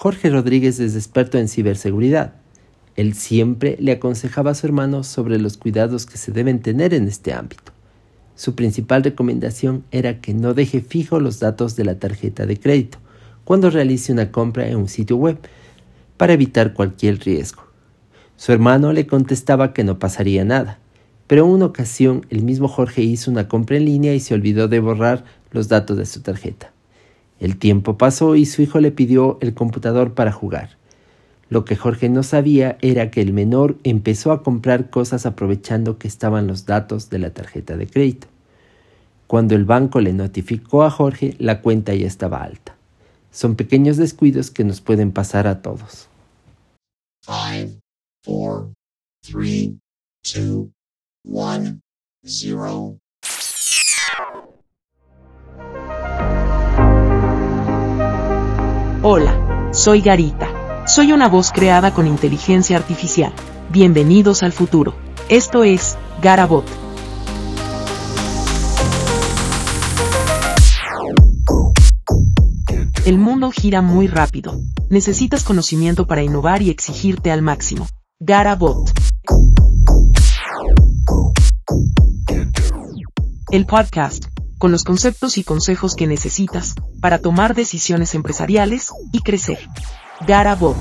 Jorge Rodríguez es experto en ciberseguridad. Él siempre le aconsejaba a su hermano sobre los cuidados que se deben tener en este ámbito. Su principal recomendación era que no deje fijo los datos de la tarjeta de crédito cuando realice una compra en un sitio web, para evitar cualquier riesgo. Su hermano le contestaba que no pasaría nada, pero en una ocasión el mismo Jorge hizo una compra en línea y se olvidó de borrar los datos de su tarjeta. El tiempo pasó y su hijo le pidió el computador para jugar. Lo que Jorge no sabía era que el menor empezó a comprar cosas aprovechando que estaban los datos de la tarjeta de crédito. Cuando el banco le notificó a Jorge, la cuenta ya estaba alta. Son pequeños descuidos que nos pueden pasar a todos. Hola, soy Garita. Soy una voz creada con inteligencia artificial. Bienvenidos al futuro. Esto es Garabot El mundo gira muy rápido. Necesitas conocimiento para innovar y exigirte al máximo. Garabot. El podcast, con los conceptos y consejos que necesitas para tomar decisiones empresariales y crecer. Garabot.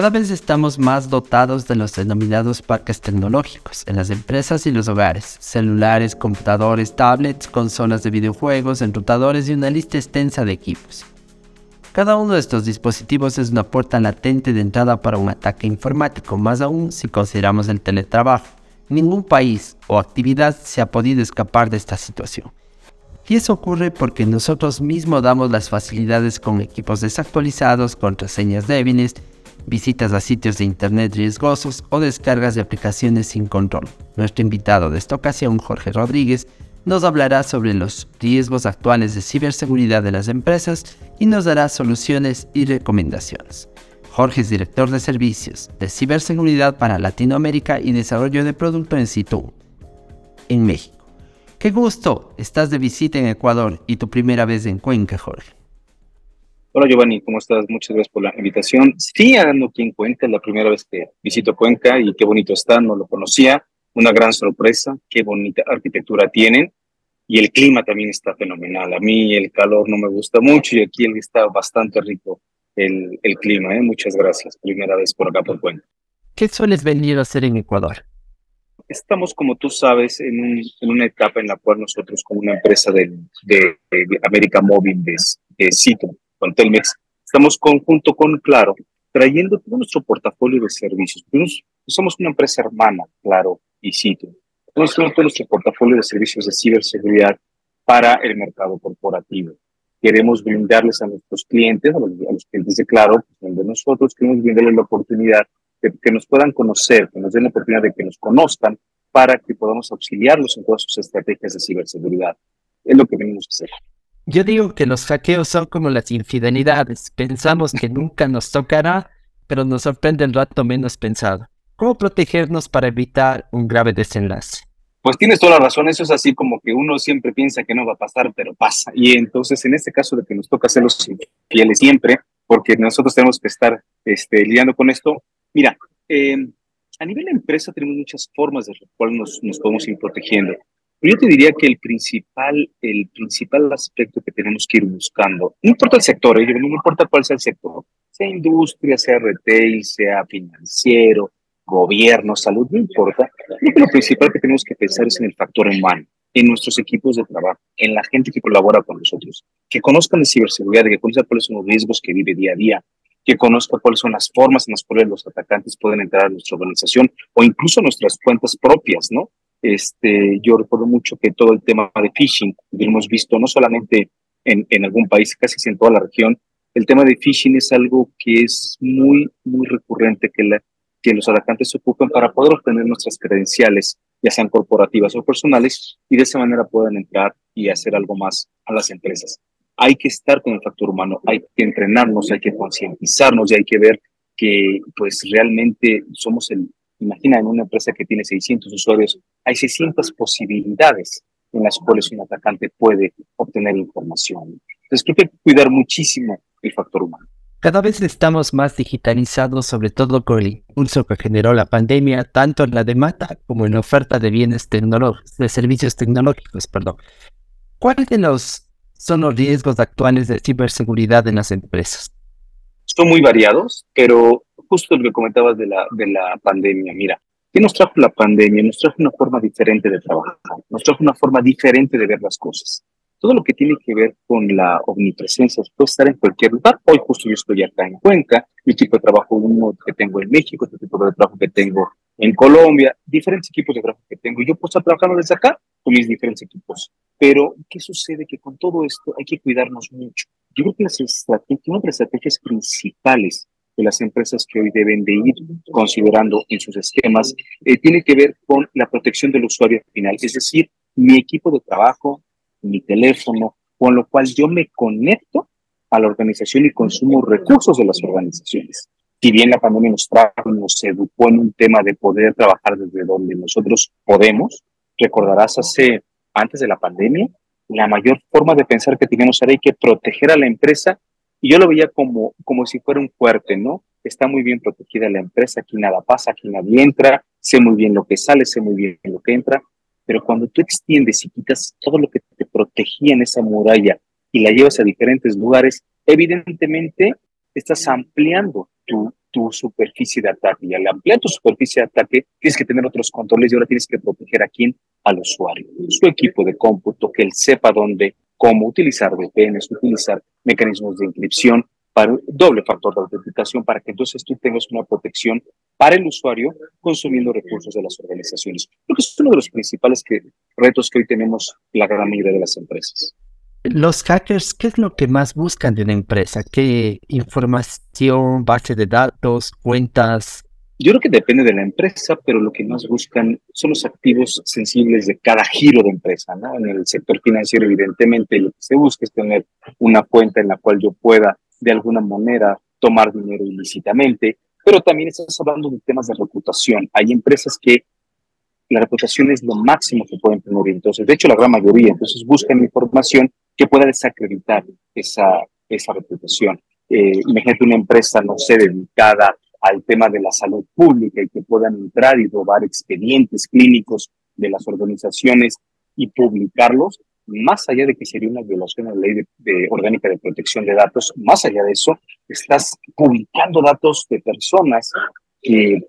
Cada vez estamos más dotados de los denominados parques tecnológicos en las empresas y los hogares, celulares, computadores, tablets, consolas de videojuegos, enrutadores y una lista extensa de equipos. Cada uno de estos dispositivos es una puerta latente de entrada para un ataque informático, más aún si consideramos el teletrabajo. Ningún país o actividad se ha podido escapar de esta situación. Y eso ocurre porque nosotros mismos damos las facilidades con equipos desactualizados, contraseñas débiles visitas a sitios de Internet riesgosos o descargas de aplicaciones sin control. Nuestro invitado de esta ocasión, Jorge Rodríguez, nos hablará sobre los riesgos actuales de ciberseguridad de las empresas y nos dará soluciones y recomendaciones. Jorge es director de servicios de ciberseguridad para Latinoamérica y desarrollo de producto en Situ, en México. Qué gusto, estás de visita en Ecuador y tu primera vez en Cuenca, Jorge. Hola Giovanni, ¿cómo estás? Muchas gracias por la invitación. Sí, ando aquí en Cuenca, es la primera vez que visito Cuenca y qué bonito está, no lo conocía. Una gran sorpresa, qué bonita arquitectura tienen y el clima también está fenomenal. A mí el calor no me gusta mucho y aquí está bastante rico el, el clima. ¿eh? Muchas gracias, primera vez por acá por Cuenca. ¿Qué sueles venir a hacer en Ecuador? Estamos, como tú sabes, en, un, en una etapa en la cual nosotros, como una empresa de, de, América Móvil, de, de Cito, con Telmex, estamos conjunto con Claro, trayendo todo nuestro portafolio de servicios. somos una empresa hermana, Claro y Sitio. Tenemos todo nuestro portafolio de servicios de ciberseguridad para el mercado corporativo. Queremos brindarles a nuestros clientes, a los, clientes de Claro, de nosotros, queremos brindarles la oportunidad de que nos puedan conocer, que nos den la oportunidad de que nos conozcan para que podamos auxiliarlos en todas sus estrategias de ciberseguridad. Es lo que venimos a hacer. Yo digo que los hackeos son como las infidelidades. Pensamos que nunca nos tocará, pero nos sorprende el rato menos pensado. ¿Cómo protegernos para evitar un grave desenlace? Pues tienes toda la razón, eso es así como que uno siempre piensa que no va a pasar, pero pasa. Y entonces en este caso de que nos toca ser los infieles siempre, porque nosotros tenemos que estar este, lidiando con esto, mira, eh, a nivel de empresa tenemos muchas formas de las cuales nos, nos podemos ir protegiendo. Yo te diría que el principal, el principal aspecto que tenemos que ir buscando, no importa el sector, ¿eh? no importa cuál sea el sector, sea industria, sea retail, sea financiero, gobierno, salud, no importa. Creo que lo principal que tenemos que pensar es en el factor humano, en nuestros equipos de trabajo, en la gente que colabora con nosotros, que conozcan de ciberseguridad, que conozcan cuáles son los riesgos que vive día a día, que conozcan cuáles son las formas en las cuales los atacantes pueden entrar a nuestra organización o incluso nuestras cuentas propias, ¿no? Este, yo recuerdo mucho que todo el tema de phishing, que hemos visto no solamente en, en algún país, casi en toda la región, el tema de phishing es algo que es muy, muy recurrente que, la, que los atacantes se ocupen para poder obtener nuestras credenciales, ya sean corporativas o personales, y de esa manera puedan entrar y hacer algo más a las empresas. Hay que estar con el factor humano, hay que entrenarnos, hay que concientizarnos y hay que ver que pues realmente somos el, imagina en una empresa que tiene 600 usuarios, hay 600 posibilidades en las cuales un atacante puede obtener información. Entonces creo que hay que cuidar muchísimo el factor humano. Cada vez estamos más digitalizados, sobre todo con el impulso que generó la pandemia, tanto en la demanda como en la oferta de bienes tecnológicos, de servicios tecnológicos, perdón. ¿Cuáles de los son los riesgos actuales de ciberseguridad en las empresas? Son muy variados, pero justo lo que comentabas de la, de la pandemia, mira, ¿qué nos trajo la pandemia? Nos trajo una forma diferente de trabajar, nos trajo una forma diferente de ver las cosas todo lo que tiene que ver con la omnipresencia puede estar en cualquier lugar. Hoy justo yo estoy acá en Cuenca, mi equipo de trabajo uno que tengo en México, otro tipo de trabajo que tengo en Colombia, diferentes equipos de trabajo que tengo. Yo puedo estar trabajando desde acá con mis diferentes equipos. Pero, ¿qué sucede? Que con todo esto hay que cuidarnos mucho. Yo creo que las estrategias, una de las estrategias principales de las empresas que hoy deben de ir considerando en sus esquemas eh, tiene que ver con la protección del usuario final, es decir, mi equipo de trabajo, mi teléfono, con lo cual yo me conecto a la organización y consumo recursos de las organizaciones. Si bien la pandemia nos trajo, nos educó en un tema de poder trabajar desde donde nosotros podemos, recordarás hace, antes de la pandemia, la mayor forma de pensar que teníamos era hay que proteger a la empresa y yo lo veía como, como si fuera un fuerte, ¿no? Está muy bien protegida la empresa, aquí nada pasa, aquí nadie entra, sé muy bien lo que sale, sé muy bien lo que entra, pero cuando tú extiendes y quitas todo lo que te protegía en esa muralla y la llevas a diferentes lugares, evidentemente estás ampliando tu, tu superficie de ataque. Y al ampliar tu superficie de ataque, tienes que tener otros controles y ahora tienes que proteger a quién? Al usuario. Su equipo de cómputo, que él sepa dónde, cómo utilizar VPNs, utilizar mecanismos de inscripción, para doble factor de autenticación para que entonces tú tengas una protección para el usuario consumiendo recursos de las organizaciones. Creo que es uno de los principales retos que hoy tenemos la gran mayoría de las empresas. Los hackers, ¿qué es lo que más buscan de una empresa? ¿Qué información, base de datos, cuentas? Yo creo que depende de la empresa, pero lo que más buscan son los activos sensibles de cada giro de empresa. ¿no? En el sector financiero, evidentemente, lo que se busca es tener una cuenta en la cual yo pueda de alguna manera tomar dinero ilícitamente, pero también estás hablando de temas de reputación. Hay empresas que la reputación es lo máximo que pueden tener, entonces, de hecho, la gran mayoría, entonces buscan información que pueda desacreditar esa, esa reputación. Eh, imagínate una empresa, no sé, dedicada al tema de la salud pública y que puedan entrar y robar expedientes clínicos de las organizaciones y publicarlos, más allá de que sería una violación a la ley de, orgánica de protección de datos, más allá de eso, estás publicando datos de personas que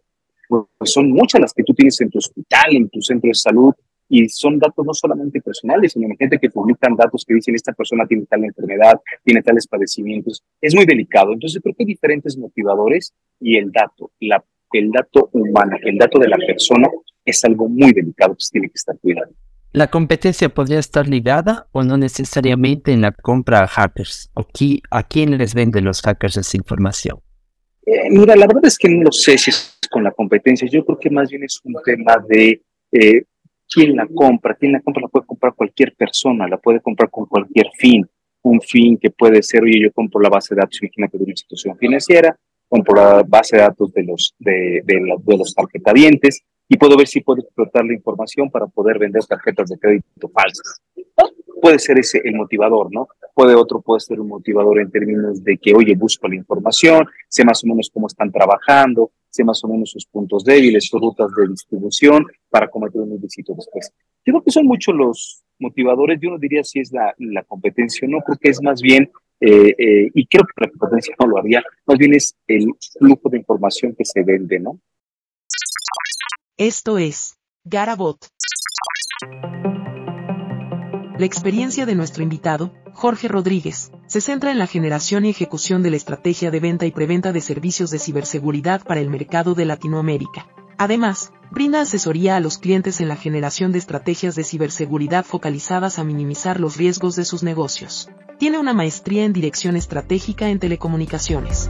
pues, son muchas las que tú tienes en tu hospital, en tu centro de salud, y son datos no solamente personales, sino gente que publican datos que dicen esta persona tiene tal enfermedad, tiene tales padecimientos. Es muy delicado. Entonces creo que hay diferentes motivadores y el dato, la, el dato humano, el dato de la persona es algo muy delicado que se tiene que estar cuidando. La competencia podría estar ligada o no necesariamente en la compra a hackers. ¿O ¿A quién les venden los hackers esa información? Eh, mira, la verdad es que no lo sé si es con la competencia. Yo creo que más bien es un tema de eh, quién la compra. Quién la compra la puede comprar cualquier persona, la puede comprar con cualquier fin. Un fin que puede ser, oye, yo compro la base de datos, imagínate, de una institución financiera, compro la base de datos de los, de, de, de los tarjetavientes, y puedo ver si puedo explotar la información para poder vender tarjetas de crédito falsas. Puede ser ese el motivador, ¿no? Puede otro, puede ser un motivador en términos de que, oye, busco la información, sé más o menos cómo están trabajando, sé más o menos sus puntos débiles, sus rutas de distribución para cometer un ilícito después. Yo creo que son muchos los motivadores, yo no diría si es la, competencia o no, creo que es más bien, eh, eh, y creo que la competencia no lo haría, más bien es el flujo de información que se vende, ¿no? Esto es Garabot. La experiencia de nuestro invitado, Jorge Rodríguez, se centra en la generación y ejecución de la estrategia de venta y preventa de servicios de ciberseguridad para el mercado de Latinoamérica. Además, brinda asesoría a los clientes en la generación de estrategias de ciberseguridad focalizadas a minimizar los riesgos de sus negocios. Tiene una maestría en dirección estratégica en telecomunicaciones.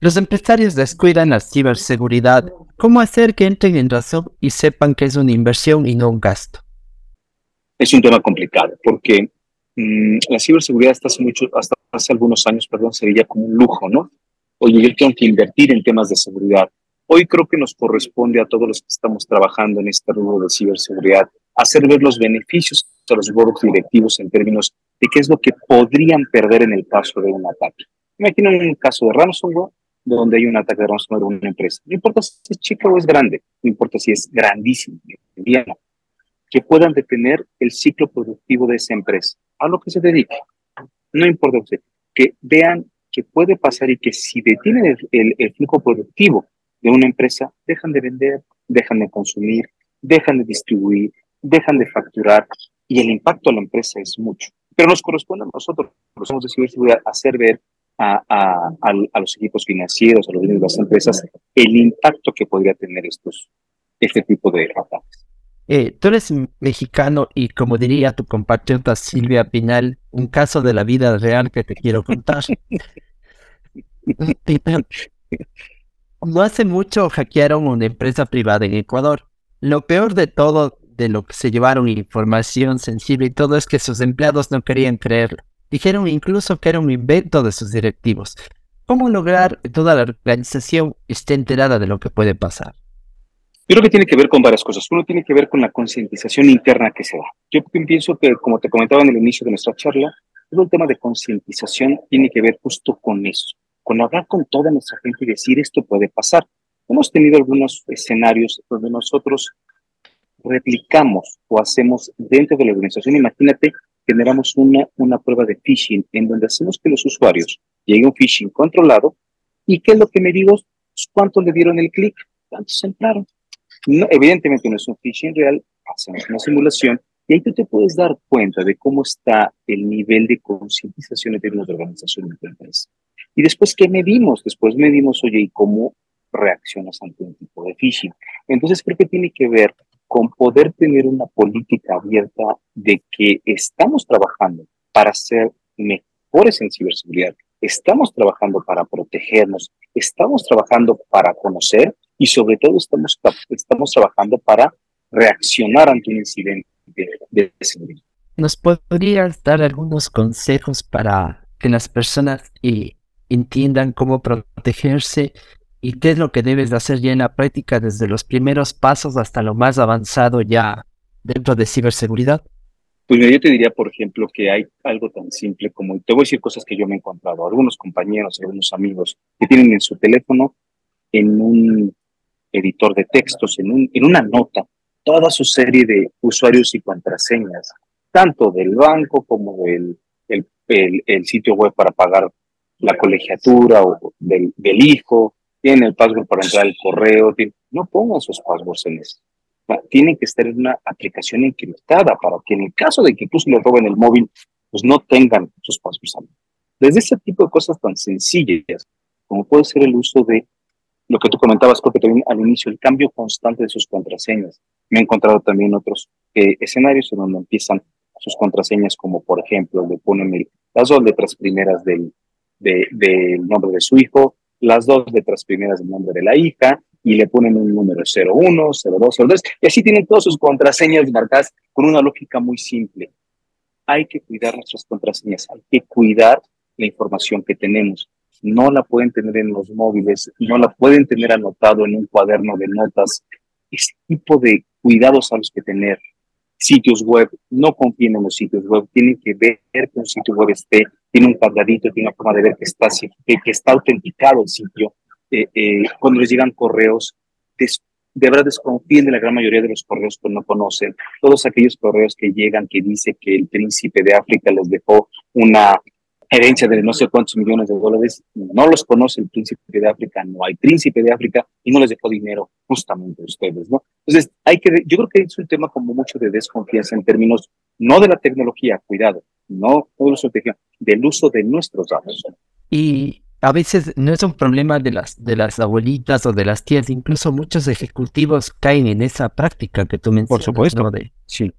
Los empresarios descuidan la ciberseguridad. ¿Cómo hacer que entren en razón y sepan que es una inversión y no un gasto? Es un tema complicado porque mm, la ciberseguridad hasta hace, mucho, hasta hace algunos años perdón, se veía como un lujo, ¿no? Oye, yo tengo que invertir en temas de seguridad. Hoy creo que nos corresponde a todos los que estamos trabajando en este rubro de ciberseguridad hacer ver los beneficios a los boards directivos en términos de qué es lo que podrían perder en el caso de un ataque. Imaginen un caso de ransomware donde hay un ataque de ransomware a una empresa. No importa si es chica o es grande, no importa si es grandísimo, que puedan detener el ciclo productivo de esa empresa, a lo que se dedique. No importa que vean que puede pasar y que si detienen el, el flujo productivo de una empresa, dejan de vender, dejan de consumir, dejan de distribuir, dejan de facturar y el impacto a la empresa es mucho. Pero nos corresponde a nosotros, los somos de ciberseguridad, hacer ver a, a, a, los equipos financieros, a los dueños de las empresas, el impacto que podría tener estos, este tipo de ataques. Eh, tú eres mexicano y como diría tu compatriota Silvia Pinal, un caso de la vida real que te quiero contar. no hace mucho hackearon una empresa privada en Ecuador. Lo peor de todo de lo que se llevaron información sensible y todo es que sus empleados no querían creerlo. Dijeron incluso que era un invento de sus directivos. ¿Cómo lograr que toda la organización esté enterada de lo que puede pasar? Yo creo que tiene que ver con varias cosas. Uno tiene que ver con la concientización interna que se da. Yo pienso que, como te comentaba en el inicio de nuestra charla, todo el tema de concientización tiene que ver justo con eso, con hablar con toda nuestra gente y decir esto puede pasar. Hemos tenido algunos escenarios donde nosotros replicamos o hacemos dentro de la organización, imagínate, generamos una, una prueba de phishing en donde hacemos que los usuarios lleguen a un phishing controlado y qué es lo que medimos, pues, cuántos le dieron el clic, cuántos entraron. No, evidentemente no es un phishing real, hacemos una simulación y ahí tú te puedes dar cuenta de cómo está el nivel de concientización en términos de organización de empresa. Y después, ¿qué medimos? Después medimos, oye, ¿y cómo reaccionas ante un tipo de phishing? Entonces, creo que tiene que ver con poder tener una política abierta de que estamos trabajando para ser mejores en ciberseguridad, estamos trabajando para protegernos, estamos trabajando para conocer y sobre todo estamos, estamos trabajando para reaccionar ante un incidente de, seguridad. ¿Nos podrías dar algunos consejos para que las personas entiendan cómo protegerse y qué es lo que debes de hacer ya en la práctica desde los primeros pasos hasta lo más avanzado ya dentro de ciberseguridad? Pues yo te diría, por ejemplo, que hay algo tan simple como, te voy a decir cosas que yo me he encontrado, algunos compañeros, algunos amigos que tienen en su teléfono, en un editor de textos, en, un, en una nota, toda su serie de usuarios y contraseñas, tanto del banco como del el, el, sitio web para pagar la colegiatura o del hijo, tienen el password para entrar al correo, no pongan sus passwords en eso. Tienen que estar en una aplicación encriptada para que en el caso de que incluso le roben el móvil, pues no tengan sus passwords. Desde ese tipo de cosas tan sencillas, como puede ser el uso de lo que tú comentabas, creo que también al inicio, el cambio constante de sus contraseñas. Me he encontrado también otros eh, escenarios en donde empiezan sus contraseñas, como por ejemplo, le ponen las dos letras primeras del, del nombre de su hijo, las dos letras primeras del nombre de la hija y le ponen un número 01, 02, 03 y así tienen todas sus contraseñas marcadas con una lógica muy simple. Hay que cuidar nuestras contraseñas, hay que cuidar la información que tenemos. No la pueden tener en los móviles, no la pueden tener anotado en un cuaderno de notas. Ese tipo de cuidados a los que tener sitios web, no confíen en los sitios web, tienen que ver que un sitio web esté, tiene un candadito, tiene una forma de ver que está, que, está autenticado el sitio. Eh, eh, cuando les llegan correos, de verdad desconfíen de la gran mayoría de los correos que no conocen. Todos aquellos correos que llegan que dice que el príncipe de África les dejó una herencia de no sé cuántos millones de dólares, no los conoce el príncipe de África, no hay príncipe de África y no les dejó dinero justamente a ustedes, ¿no? Entonces, hay que, yo creo que es un tema como mucho de desconfianza en términos, no de la tecnología, cuidado, no de la estrategia, del uso de nuestros datos. Y a veces no es un problema de las, de las abuelitas o de las tías, incluso muchos ejecutivos caen en esa práctica que tú mencionas. Por supuesto. De, sí.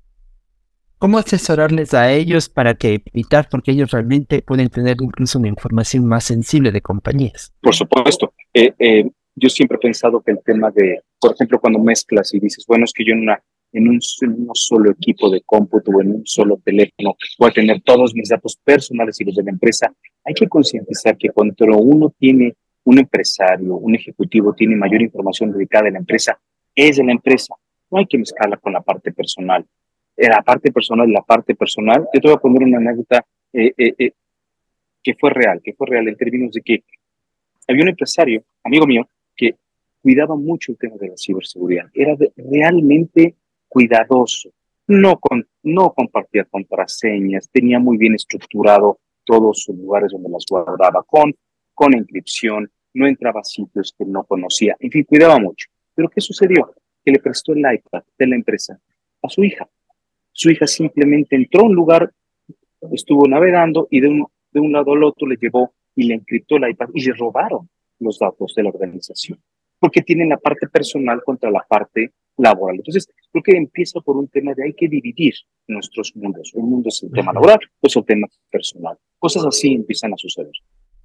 ¿Cómo asesorarles a ellos para que evitar, porque ellos realmente pueden tener incluso una información más sensible de compañías? Por supuesto. Eh, eh, yo siempre he pensado que el tema de, por ejemplo, cuando mezclas y dices, bueno, es que yo en, una, en, un, solo equipo de cómputo o en un solo teléfono voy a tener todos mis datos personales y los de la empresa, hay que concientizar que cuando uno tiene un empresario, un ejecutivo, tiene mayor información dedicada a la empresa, es de la empresa. No hay que mezclarla con la parte personal. La parte personal, la parte personal, yo te voy a poner una anécdota eh, eh, eh, que fue real, que fue real en términos de que había un empresario, amigo mío, que cuidaba mucho el tema de la ciberseguridad. Era realmente cuidadoso. No, no compartía contraseñas, tenía muy bien estructurado todos sus lugares donde las guardaba con, con inscripción, no entraba a sitios que no conocía, en fin, cuidaba mucho. Pero ¿qué sucedió? Que le prestó el iPad de la empresa a su hija. Su hija simplemente entró a un lugar, estuvo navegando y de un, de un lado al otro le llevó y le encriptó el iPad y le robaron los datos de la organización, porque tienen la parte personal contra la parte laboral. Entonces, creo que empieza por un tema de hay que dividir nuestros mundos. Un mundo es el tema laboral, pues el tema personal. Cosas así empiezan a suceder.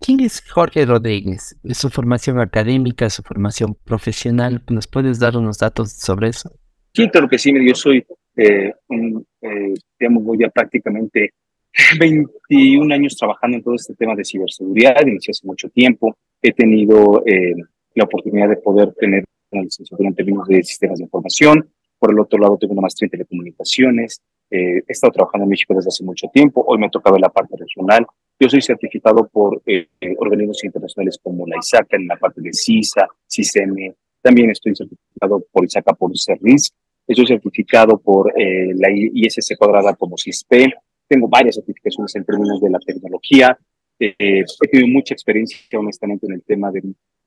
¿Quién es Jorge Rodríguez? ¿Su formación académica, su formación profesional? ¿Nos puedes dar unos datos sobre eso? Sí, claro que sí. Yo soy, eh, un, eh, digamos, voy ya prácticamente 21 años trabajando en todo este tema de ciberseguridad. Inicié hace mucho tiempo. He tenido eh, la oportunidad de poder tener una licenciatura en términos de sistemas de información. Por el otro lado, tengo una maestría en telecomunicaciones. Eh, he estado trabajando en México desde hace mucho tiempo. Hoy me toca ver la parte regional. Yo soy certificado por eh, organismos internacionales como la ISACA en la parte de CISA, CISM. También estoy certificado por ISACA por CERRIS. Estoy certificado por eh, la ISC cuadrada como CISP. Tengo varias certificaciones en términos de la tecnología. Eh, he tenido mucha experiencia, honestamente, en el tema de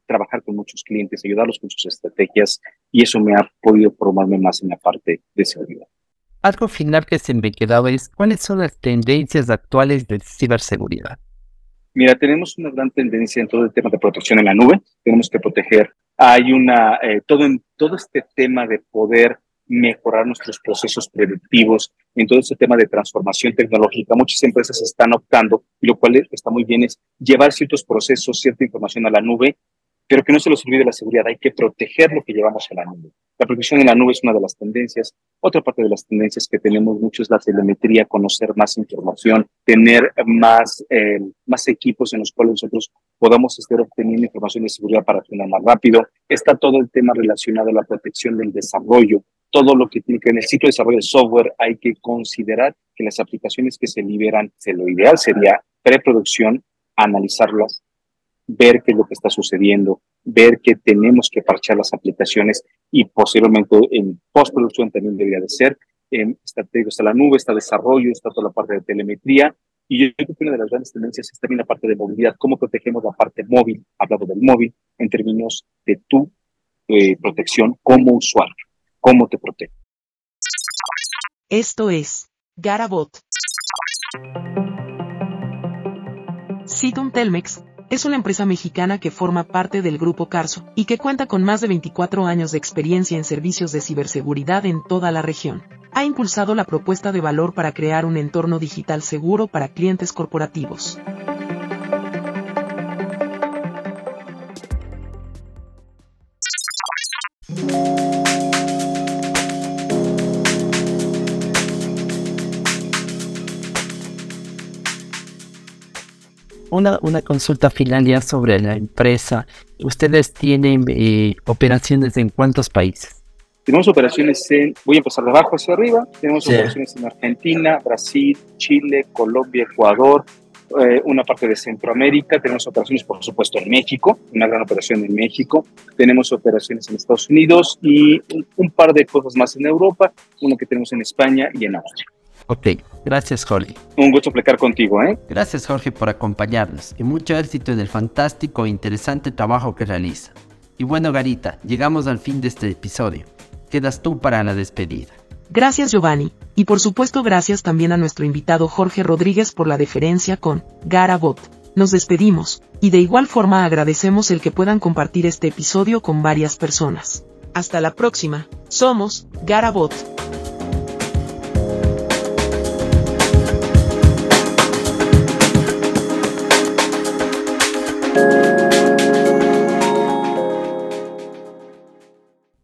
trabajar con muchos clientes, ayudarlos con sus estrategias y eso me ha podido formarme más en la parte de seguridad. Algo final que se me quedaba es, ¿cuáles son las tendencias actuales de ciberseguridad? Mira, tenemos una gran tendencia en todo el tema de protección en la nube. Tenemos que proteger. Hay una, eh, todo en todo este tema de poder mejorar nuestros procesos predictivos en todo este tema de transformación tecnológica. Muchas empresas están optando, y lo cual está muy bien, es llevar ciertos procesos, cierta información a la nube pero que no se los olvide la seguridad, hay que proteger lo que llevamos a la nube. La protección en la nube es una de las tendencias. Otra parte de las tendencias que tenemos mucho es la telemetría, conocer más información, tener más, eh, más equipos en los cuales nosotros podamos estar obteniendo información de seguridad para tener más rápido. Está todo el tema relacionado a la protección del desarrollo, todo lo que tiene que ver en el ciclo de desarrollo de software, hay que considerar que las aplicaciones que se liberan, lo ideal sería preproducción, analizarlas, ver qué es lo que está sucediendo, ver que tenemos que parchar las aplicaciones y posiblemente en postproducción también debería de ser. En, está, está la nube, está desarrollo, está toda la parte de telemetría. Y yo creo que una de las grandes tendencias es también la parte de movilidad, cómo protegemos la parte móvil, hablando del móvil, en términos de tu eh, protección como usuario, cómo te protege. Esto es Garabot. Citum Telmex es una empresa mexicana que forma parte del grupo Carso y que cuenta con más de 24 años de experiencia en servicios de ciberseguridad en toda la región. Ha impulsado la propuesta de valor para crear un entorno digital seguro para clientes corporativos. Una, una consulta final ya sobre la empresa. ¿Ustedes tienen eh, operaciones en cuántos países? Tenemos operaciones en, voy a empezar de abajo hacia arriba, tenemos operaciones en Argentina, Brasil, Chile, Colombia, Ecuador, eh, una parte de Centroamérica, tenemos operaciones por supuesto en México, una gran operación en México, tenemos operaciones en Estados Unidos y un, un par de cosas más en Europa, una que tenemos en España y en Austria. Ok, gracias Jorge. Un gusto explicar contigo, ¿eh? Gracias Jorge por acompañarnos y mucho éxito en el fantástico e interesante trabajo que realiza. Y bueno Garita, llegamos al fin de este episodio. Quedas tú para la despedida. Gracias Giovanni, y por supuesto gracias también a nuestro invitado Jorge Rodríguez por la deferencia con Garabot. Nos despedimos, y de igual forma agradecemos el que puedan compartir este episodio con varias personas. Hasta la próxima, somos Garabot.